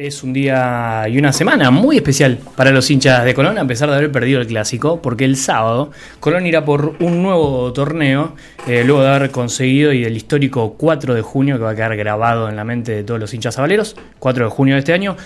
Es un día y una semana muy especial para los hinchas de Colón, a pesar de haber perdido el clásico, porque el sábado Colón irá por un nuevo torneo, eh, luego de haber conseguido y el histórico 4 de junio, que va a quedar grabado en la mente de todos los hinchas sabaleros, 4 de junio de este año.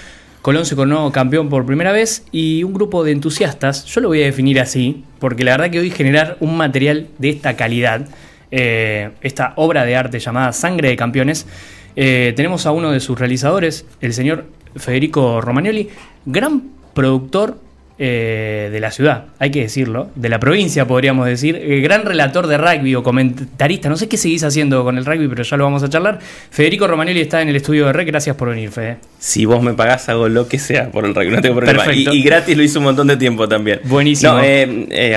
Colón se coronó campeón por primera vez y un grupo de entusiastas, yo lo voy a definir así, porque la verdad que hoy generar un material de esta calidad, eh, esta obra de arte llamada Sangre de Campeones, eh, tenemos a uno de sus realizadores, el señor Federico Romagnoli, gran productor eh, de la ciudad, hay que decirlo, de la provincia podríamos decir, eh, gran relator de rugby o comentarista, no sé qué seguís haciendo con el rugby, pero ya lo vamos a charlar. Federico Romagnoli está en el estudio de REC, gracias por venir, Fede. Si vos me pagás, hago lo que sea por el rugby, no tengo problema. Y, y, gratis lo hice un montón de tiempo también. Buenísimo. No,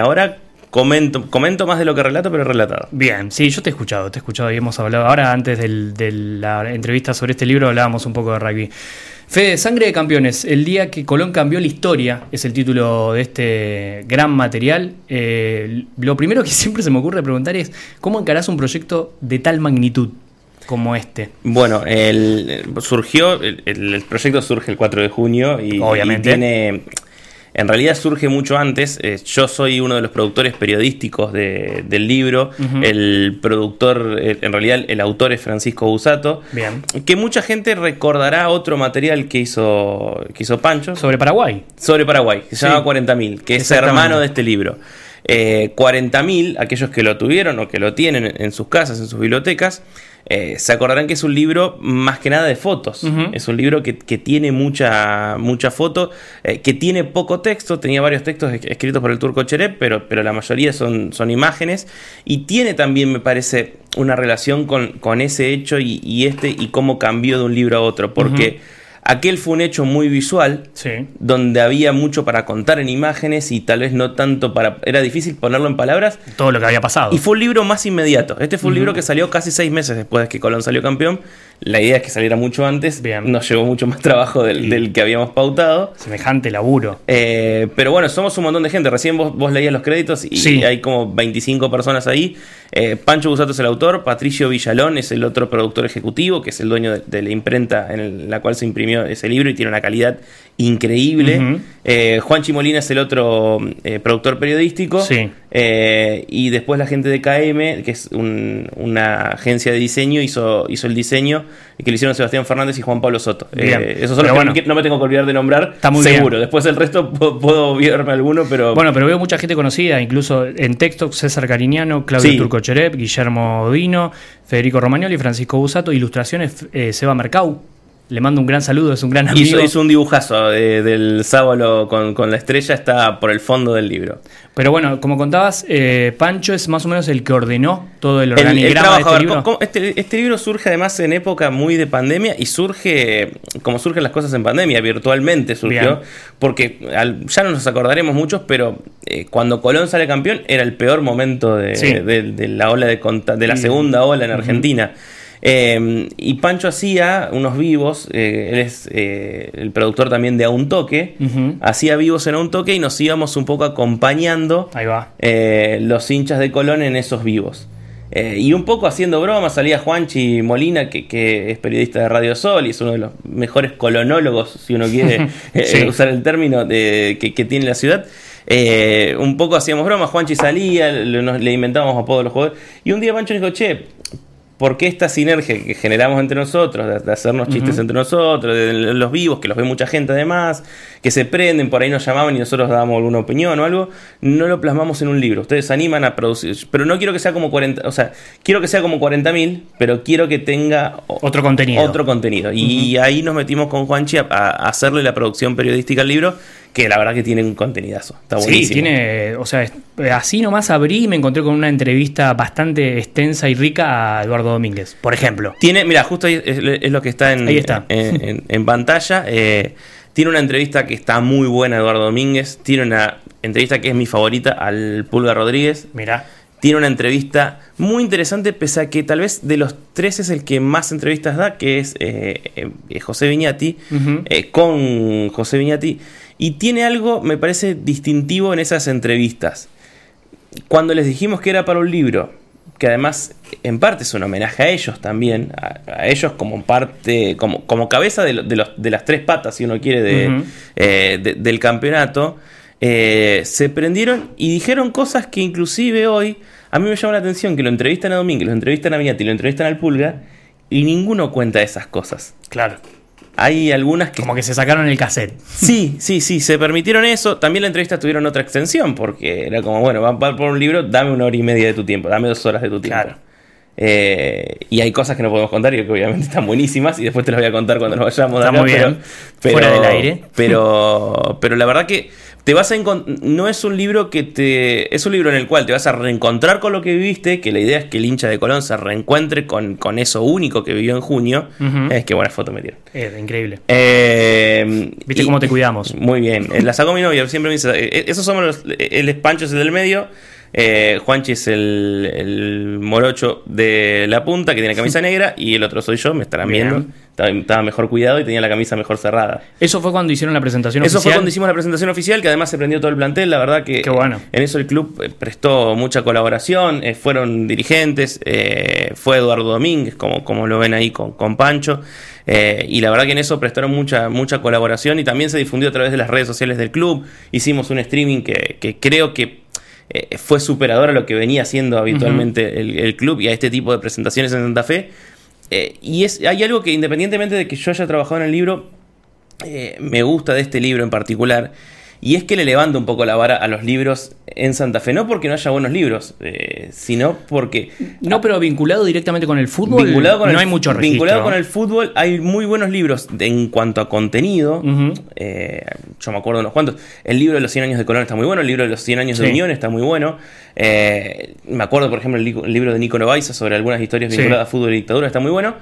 ahora comento, comento más de lo que relato, pero relatado. Bien, sí, yo te he escuchado, te he escuchado y hemos hablado. Ahora, antes de la entrevista sobre este libro, hablábamos un poco de rugby. Fede, Sangre de Campeones, el día que Colón cambió la historia, es el título de este gran material. Eh, lo primero que siempre se me ocurre preguntar es, ¿cómo encarás un proyecto de tal magnitud? como este? Bueno, el, surgió, el, proyecto surge el 4 de junio y, Obviamente. tiene en realidad surge mucho antes. Eh, yo soy uno de los productores periodísticos del libro. El productor, eh, en realidad el autor es Francisco Busato. Bien. Que mucha gente recordará otro material que hizo, que hizo Pancho. Sobre Paraguay. Sobre Paraguay, que se llama 40.000, que es hermano de este libro. Eh, 40.000, aquellos que lo tuvieron o que lo tienen en sus casas, en sus bibliotecas, eh, se acordarán que es un libro más que nada de fotos. Es un libro que, tiene mucha, mucha foto, eh, que tiene poco texto. Tenía varios textos escritos por el turco Cherep, pero, pero la mayoría son, son imágenes. Y tiene también, me parece, una relación con, con ese hecho y, este y cómo cambió de un libro a otro. Porque. Aquel fue un hecho muy visual, donde había mucho para contar en imágenes y tal vez no tanto para... Era difícil ponerlo en palabras. Todo lo que había pasado. Y fue un libro más inmediato. Este fue un libro que salió casi seis meses después de que Colón salió campeón. La idea es que saliera mucho antes. Bien. Nos llevó mucho más trabajo del, que habíamos pautado. Semejante laburo. Eh, pero bueno, somos un montón de gente. Recién vos, vos leías los créditos y hay como 25 personas ahí. Eh, Pancho Busato es el autor. Patricio Villalón es el otro productor ejecutivo, que es el dueño de, la imprenta en la cual se imprimió ese libro y tiene una calidad increíble. Eh, Juan Chimolina es el otro productor periodístico. Sí. y después la gente de KM, que es una agencia de diseño, hizo, hizo el diseño y que lo hicieron Sebastián Fernández y Juan Pablo Soto. Eh, esos son los que no me tengo que olvidar de nombrar. Está muy seguro. Después el resto puedo, olvidarme alguno, pero. Bueno, pero veo mucha gente conocida, incluso en texto César Cariñano, Claudio Turco Cherep, Guillermo Dino, Federico Romagnoli, Francisco Busato, ilustraciones eh, Seba Mercau. Le mando un gran saludo, es un gran amigo. Hizo, un dibujazo del sábado con, la estrella, está por el fondo del libro. Pero bueno, como contabas, eh, Pancho es más o menos el que ordenó todo el organigrama de este libro. Este, este, libro surge además en época muy de pandemia y surge como surgen las cosas en pandemia, virtualmente surgió. Porque ya no nos acordaremos muchos, pero eh, cuando Colón sale campeón era el peor momento de, la ola de, de la segunda ola en Argentina. Eh, y Pancho hacía unos vivos, eh, él es eh, el productor también de A Un Toque, hacía vivos en A Un Toque y nos íbamos un poco acompañando Ahí va. los hinchas de Colón en esos vivos. y un poco haciendo bromas, salía Juanchi Molina, que, es periodista de Radio Sol y es uno de los mejores colonólogos, si uno quiere usar el término, de, que, tiene la ciudad. un poco hacíamos bromas, Juanchi salía, le, le inventábamos apodos a los jugadores. Y un día Pancho dijo, che, porque esta sinergia que generamos entre nosotros, de, hacernos chistes entre nosotros, de, los vivos, que los ve mucha gente además, que se prenden, por ahí nos llamaban y nosotros dábamos alguna opinión o algo, no lo plasmamos en un libro. Ustedes animan a producir, pero no quiero que sea como 40, o sea, quiero que sea como 40.000, pero quiero que tenga otro contenido. Otro contenido. Y ahí nos metimos con Juanchi a hacerle la producción periodística al libro que la verdad que tiene un contenidazo. Está buenísimo. Sí, tiene, o sea, así nomás abrí y me encontré con una entrevista bastante extensa y rica a Eduardo Domínguez, por ejemplo. Tiene, mira, justo ahí es, lo que está en, ahí está. en, pantalla. Eh, tiene una entrevista que está muy buena Eduardo Domínguez. Tiene una entrevista que es mi favorita al Pulga Rodríguez. Mira. Tiene una entrevista muy interesante, pese a que tal vez de los tres es el que más entrevistas da, que es eh, eh, José Viñati, con José Viñati. Y tiene algo, me parece, distintivo en esas entrevistas. Cuando les dijimos que era para un libro, que además en parte es un homenaje a ellos también, a, ellos como parte, como, como cabeza de, los, de, las tres patas, si uno quiere, de, eh, del campeonato, eh, se prendieron y dijeron cosas que inclusive hoy a mí me llama la atención que lo entrevistan a Domínguez, lo entrevistan a Viñati, lo entrevistan al Pulga y ninguno cuenta esas cosas. Claro. Hay algunas que. Como que se sacaron el cassette. Sí, sí, sí, se permitieron eso. También la entrevista tuvieron otra extensión, porque era como, bueno, va por un libro, dame una hora y media de tu tiempo, dame dos horas de tu tiempo. Claro. Eh, y hay cosas que no podemos contar y que obviamente están buenísimas y después te las voy a contar cuando nos vayamos de acá, muy bien. Fuera del aire. Pero, pero la verdad que te vas a no es un libro que te es un libro en el cual te vas a reencontrar con lo que viviste, que la idea es que el hincha de Colón se reencuentre con, con eso único que vivió en junio. Es que buena foto me dieron. increíble. Eh, ¿Viste cómo te cuidamos? Muy bien. La sacó mi novia, siempre me dice, eh, esos somos los, el espancho es el del medio eh, Juanchi es el, morocho de la punta que tiene camisa negra y el otro soy yo, me estarán viendo. Estaba, mejor cuidado y tenía la camisa mejor cerrada. ¿Eso fue cuando hicieron la presentación oficial? Eso fue cuando hicimos la presentación oficial, que además se prendió todo el plantel. La verdad que bueno. en eso el club eh, prestó mucha colaboración, eh, fueron dirigentes, fue Eduardo Domínguez, como, como lo ven ahí con, con Pancho. y la verdad que en eso prestaron mucha, mucha colaboración y también se difundió a través de las redes sociales del club. Hicimos un streaming que, que creo que eh, fue superador a lo que venía haciendo habitualmente el, club y a este tipo de presentaciones en Santa Fe. Eh, y es, hay algo que independientemente de que yo haya trabajado en el libro, eh, me gusta de este libro en particular, y es que le levanta un poco la vara a los libros en Santa Fe. No porque no haya buenos libros, eh, sino porque. No, pero vinculado directamente con el fútbol. Vinculado con no el, hay mucho registro. Vinculado con el fútbol, hay muy buenos libros en cuanto a contenido. Eh, yo me acuerdo unos cuantos. El libro de los 100 años de Colón está muy bueno. El libro de los 100 años de Unión está muy bueno. Eh, me acuerdo, por ejemplo, el, libro de Nico Novaiza sobre algunas historias vinculadas a fútbol y dictadura está muy bueno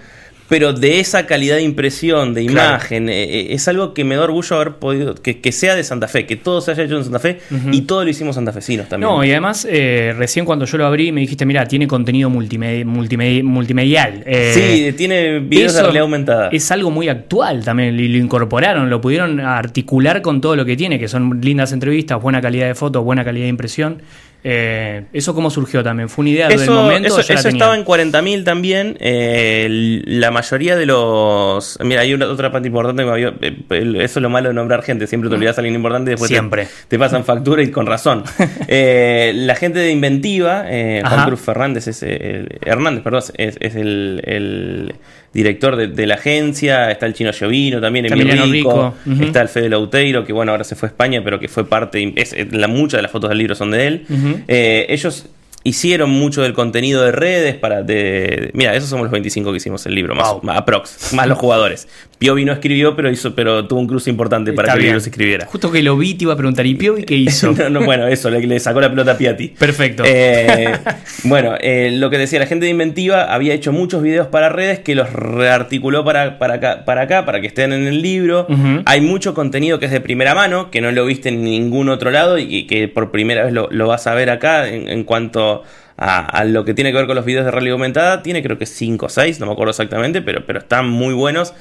pero de esa calidad de impresión, de imagen, eh, eh, es algo que me da orgullo haber podido, que, sea de Santa Fe, que todo se haya hecho en Santa Fe y todo lo hicimos santafesinos también. No, y además, eh, recién cuando yo lo abrí me dijiste, mira, tiene contenido multimedial. sí, tiene videos de realidad aumentada. Es algo muy actual también, y lo incorporaron, lo pudieron articular con todo lo que tiene, que son lindas entrevistas, buena calidad de fotos, buena calidad de impresión. Eh, ¿Eso cómo surgió también? ¿Fue una idea del momento? Eso, estaba en 40.000 también. Eh, la mayoría de los. Mira, hay una, otra parte importante. Que eh, eso es lo malo de nombrar gente. Siempre te olvidas a alguien importante y después Siempre. Te, pasan factura y con razón. la gente de Inventiva, Juan Cruz Fernández, es, Hernández, perdón, es, el director de, la agencia, está el chino Llovino también, Emilio Rico, está el Fede Lauteiro, que bueno, ahora se fue a España, pero que fue parte, es, la, muchas de las fotos del libro son de él. Eh, ellos hicieron mucho del contenido de redes para de, mira esos somos los 25 que hicimos el libro más, más aprox más los jugadores Piovi no escribió pero hizo pero tuvo un cruce importante para que libro se escribiera. Justo que lo vi te iba a preguntar y Piovi qué hizo no, bueno eso le, sacó la pelota a Piatti. Perfecto. Eh, bueno eh, lo que decía la gente de Inventiva había hecho muchos videos para redes que los rearticuló para, para, acá, para acá para que estén en el libro. Hay mucho contenido que es de primera mano que no lo viste en ningún otro lado y que por primera vez lo, vas a ver acá en cuanto a, lo que tiene que ver con los videos de realidad aumentada, tiene creo que 5 o 6, no me acuerdo exactamente, pero, pero están muy buenos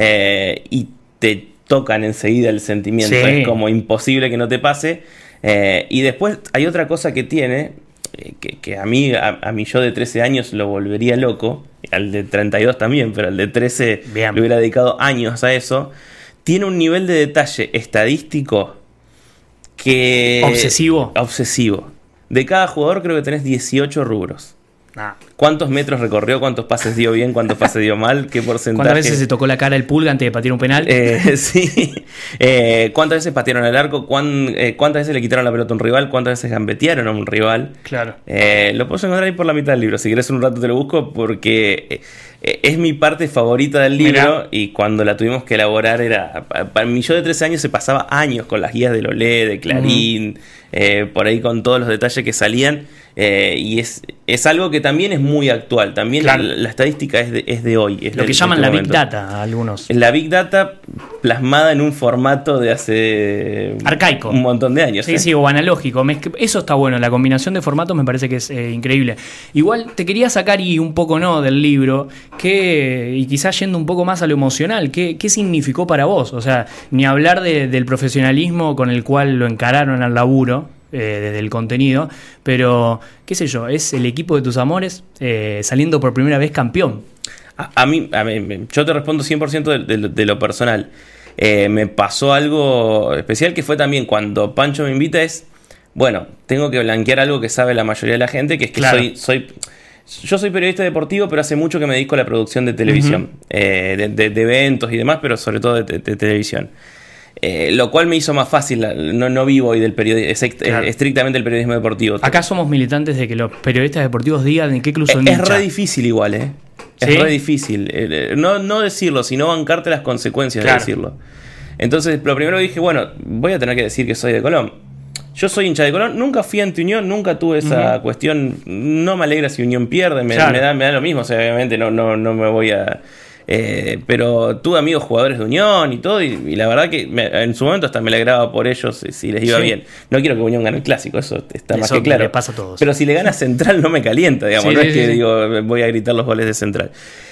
eh, y te tocan enseguida el sentimiento, es como imposible que no te pase. Eh, y después hay otra cosa que tiene, eh, que, a mí, a, mí yo de 13 años lo volvería loco, al de 32 también, pero al de 13 le hubiera dedicado años a eso, tiene un nivel de detalle estadístico que... Obsesivo. Obsesivo. De cada jugador creo que tenés 18 rubros. Ah. ¿Cuántos metros recorrió? ¿Cuántos pases dio bien? ¿Cuántos pases dio mal? ¿Qué porcentaje? ¿Cuántas veces se tocó la cara el pulga antes de patear un penal? Eh, sí. Eh, ¿Cuántas veces patearon el arco? Eh, ¿Cuántas veces le quitaron la pelota a un rival? ¿Cuántas veces gambetearon a un rival? Claro. lo puedo encontrar ahí por la mitad del libro. Si querés un rato te lo busco porque es mi parte favorita del libro y cuando la tuvimos que elaborar era... Para mí yo de 13 años se pasaba años con las guías de Lolé, de Clarín, por ahí con todos los detalles que salían. Eh, y es, es algo que también es muy actual. También la, estadística es de, es de hoy. Es Lo que llaman la Big Data, algunos. La Big Data plasmada en un formato de hace. Arcaico. Un montón de años. Sí, ¿eh? sí, o analógico. Eso está bueno. La combinación de formatos me parece que es eh, increíble. Igual te quería sacar y un poco no del libro, que, y quizás yendo un poco más a lo emocional, ¿qué, qué significó para vos? O sea, ni hablar del profesionalismo con el cual lo encararon al laburo desde el contenido, pero qué sé yo, es el equipo de tus amores saliendo por primera vez campeón. A, mí, yo te respondo 100% de, lo personal. me pasó algo especial que fue también cuando Pancho me invita es, bueno, tengo que blanquear algo que sabe la mayoría de la gente, que es que soy, soy yo soy periodista deportivo, pero hace mucho que me dedico a la producción de televisión, eh, de, eventos y demás, pero sobre todo de, televisión. Eh, lo cual me hizo más fácil, no, no vivo hoy del periodismo, estrictamente el periodismo deportivo. Acá somos militantes de que los periodistas deportivos digan en qué club son Es, es re difícil igual, ¿eh? Es re difícil. Eh, no, no decirlo, sino bancarte las consecuencias de decirlo. Entonces, lo primero dije, bueno, voy a tener que decir que soy de Colón yo soy hincha de Colón, nunca fui anti Unión, nunca tuve esa cuestión. No me alegra si Unión pierde, me, da, me da lo mismo, obviamente no, no, no me voy a. Eh, pero tuve amigos jugadores de Unión y todo, y, la verdad que en su momento hasta me alegraba por ellos si les iba bien. No quiero que Unión gane el clásico, eso está más que claro. pasa a Pero si le gana Central no me calienta, digamos, no es que digo voy a gritar los goles de Central.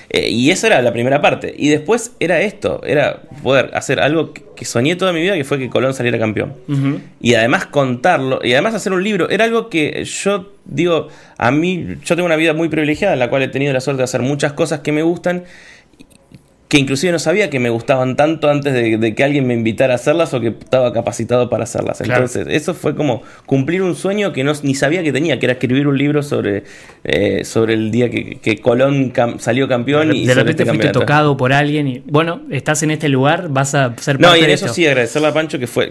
Eh, y eso era la primera parte. Y después era esto, era poder hacer algo que, soñé toda mi vida, que fue que Colón saliera campeón. Y además contarlo, y además hacer un libro, era algo que yo digo, a mí, yo tengo una vida muy privilegiada en la cual he tenido la suerte de hacer muchas cosas que me gustan que inclusive no sabía que me gustaban tanto antes de, que alguien me invitara a hacerlas o que estaba capacitado para hacerlas. Entonces, eso fue como cumplir un sueño que no, ni sabía que tenía, que era escribir un libro sobre, eh, sobre el día que, Colón salió campeón. De, y de repente este fuiste tocado por alguien y, bueno, estás en este lugar, vas a ser parte No, y en eso sí, agradecerle a Pancho que fue,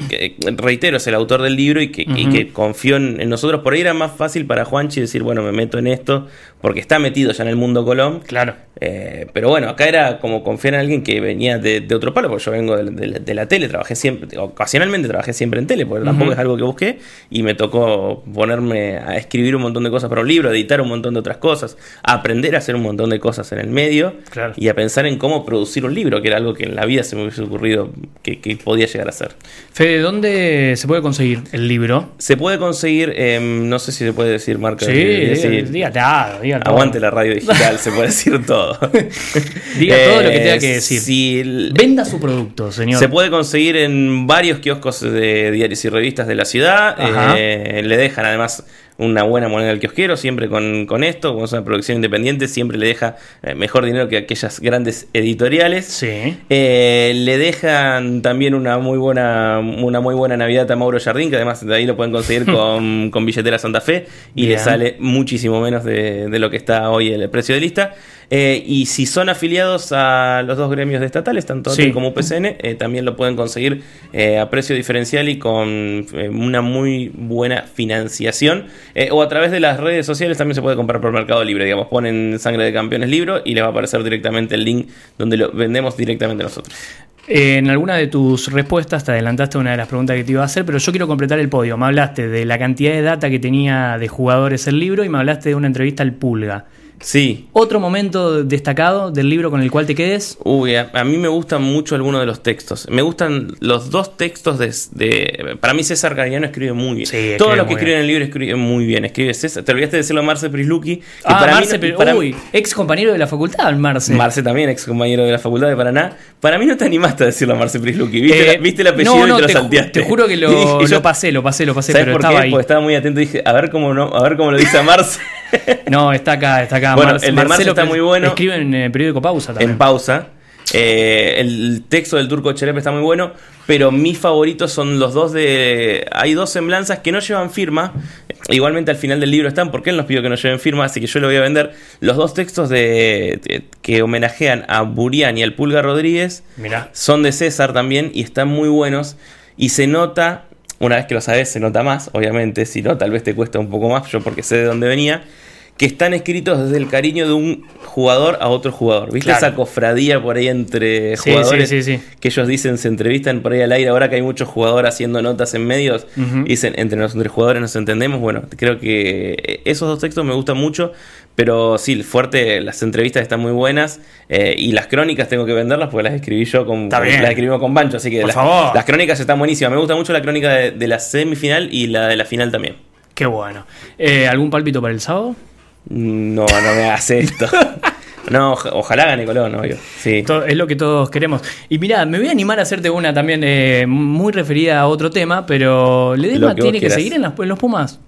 reitero, es el autor del libro y que, que confió en, nosotros. Por ahí era más fácil para Juanchi decir, bueno, me meto en esto, porque está metido ya en el mundo Colón. Claro. Eh, pero bueno, acá era como confiar en alguien que venía de, otro palo, porque yo vengo de, la tele, trabajé siempre, ocasionalmente trabajé siempre en tele, porque tampoco es algo que busqué, y me tocó ponerme a escribir un montón de cosas para un libro, editar un montón de otras cosas, aprender a hacer un montón de cosas en el medio, y a pensar en cómo producir un libro, que era algo que en la vida se me hubiese ocurrido que, podía llegar a ser. Fede, ¿dónde se puede conseguir el libro? Se puede conseguir, em, no sé si se puede decir marca. Sí, dígate, Aguante la radio digital, se puede decir todo. Diga todo lo que que decir. Venda su producto, señor. Se puede conseguir en varios kioscos de diarios y revistas de la ciudad. Eh, le dejan además una buena moneda al kiosquero, siempre con, con esto, como es una producción independiente, siempre le deja eh, mejor dinero que aquellas grandes editoriales. Sí. Eh, le dejan también una muy buena una muy buena Navidad a Mauro Jardín, que además de ahí lo pueden conseguir con, con billetera Santa Fe y le sale muchísimo menos de, de, lo que está hoy el precio de lista. Eh, y si son afiliados a los dos gremios de estatales, tanto ATE como PCN, eh, también lo pueden conseguir eh, a precio diferencial y con una muy buena financiación. o a través de las redes sociales también se puede comprar por Mercado Libre. Digamos, ponen Sangre de Campeones Libro y les va a aparecer directamente el link donde lo vendemos directamente nosotros. En alguna de tus respuestas te adelantaste una de las preguntas que te iba a hacer, pero yo quiero completar el podio. Me hablaste de la cantidad de data que tenía de jugadores el libro y me hablaste de una entrevista al Pulga. Sí. ¿Otro momento destacado del libro con el cual te quedes? Uy, a, mí me gustan mucho algunos de los textos. Me gustan los dos textos de... para mí César Gariano escribe muy bien. Sí, Todo lo que escribe en el libro escribe muy bien. Escribe César. Te olvidaste de decirlo a Marce Prisluki. Ah, para Marce, uy, ex compañero de la facultad, Marce. Marce también, ex compañero de la facultad de Paraná. Para mí no te animaste a decirlo a Marce Prisluki. ¿Viste, eh, ¿viste el apellido no, no, y te, lo salteaste? Te juro que lo, lo pasé, lo pasé, lo pasé, pero por estaba qué? Porque estaba muy atento y dije, a ver cómo no, a ver cómo lo dice a Marce. no, está acá, está acá. Bueno, el Marcelo está muy bueno. Escribe en el periódico Pausa también. En Pausa. Eh, el texto del turco Cherepe está muy bueno, pero mis favoritos son los dos de... Hay dos semblanzas que no llevan firma, igualmente al final del libro están, porque él nos pidió que no lleven firma, así que yo lo voy a vender. Los dos textos de, que homenajean a Burián y al Pulga Rodríguez son de César también y están muy buenos. Y se nota, una vez que lo sabes, se nota más, obviamente, si no, tal vez te cuesta un poco más, yo porque sé de dónde venía que están escritos desde el cariño de un jugador a otro jugador. ¿Viste esa cofradía por ahí entre jugadores que ellos dicen, se entrevistan por ahí al aire? Ahora que hay muchos jugadores haciendo notas en medios, dicen, entre nosotros jugadores nos entendemos. Bueno, creo que esos dos textos me gustan mucho, pero sí, fuerte, las entrevistas están muy buenas eh, y las crónicas tengo que venderlas porque las escribí yo con, las escribimos con Bancho, así que las, crónicas están buenísimas. Me gusta mucho la crónica de, la semifinal y la de la final también. Qué bueno. Eh, ¿Algún pálpito para el sábado? No, no me hagas esto. No, ojalá gane Colón, obvio. Sí. Es lo que todos queremos. Y mira, me voy a animar a hacerte una también eh, muy referida a otro tema, pero ¿Ledesma tiene que seguir en, en los Pumas?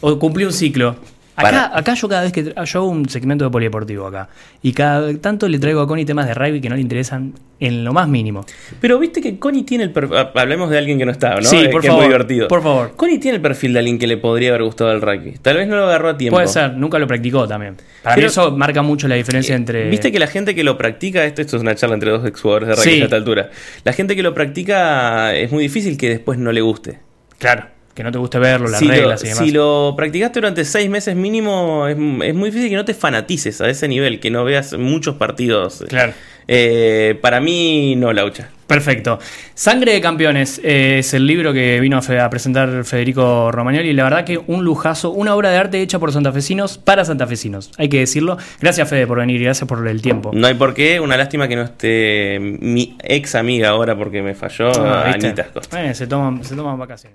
¿O cumplió un ciclo? Acá, yo cada vez que yo hago un segmento de polideportivo acá y cada tanto le traigo a Connie temas de rugby que no le interesan en lo más mínimo. Pero viste que Connie tiene el perfil, ah, hablemos de alguien que no está, ¿no? Sí, por que favor, es muy divertido. Por favor. Connie tiene el perfil de alguien que le podría haber gustado el rugby. Tal vez no lo agarró a tiempo. Puede ser, nunca lo practicó también. Para mí eso marca mucho la diferencia eh, entre. Viste que la gente que lo practica, esto, esto es una charla entre dos exjugadores de rugby a esta altura. La gente que lo practica es muy difícil que después no le guste. Claro que no te guste verlo, las reglas y demás. Si lo practicaste durante seis meses mínimo, es, muy difícil que no te fanatices a ese nivel, que no veas muchos partidos. Claro. Eh, para mí, no, Laucha. Perfecto. Sangre de Campeones eh, es el libro que vino a, presentar Federico Romagnoli. Y la verdad que un lujazo, una obra de arte hecha por santafesinos para santafesinos. Hay que decirlo. Gracias, Fede, por venir y gracias por el tiempo. No hay por qué. Una lástima que no esté mi ex amiga ahora porque me falló. Ah, Anita. Eh, se toman, se toman vacaciones.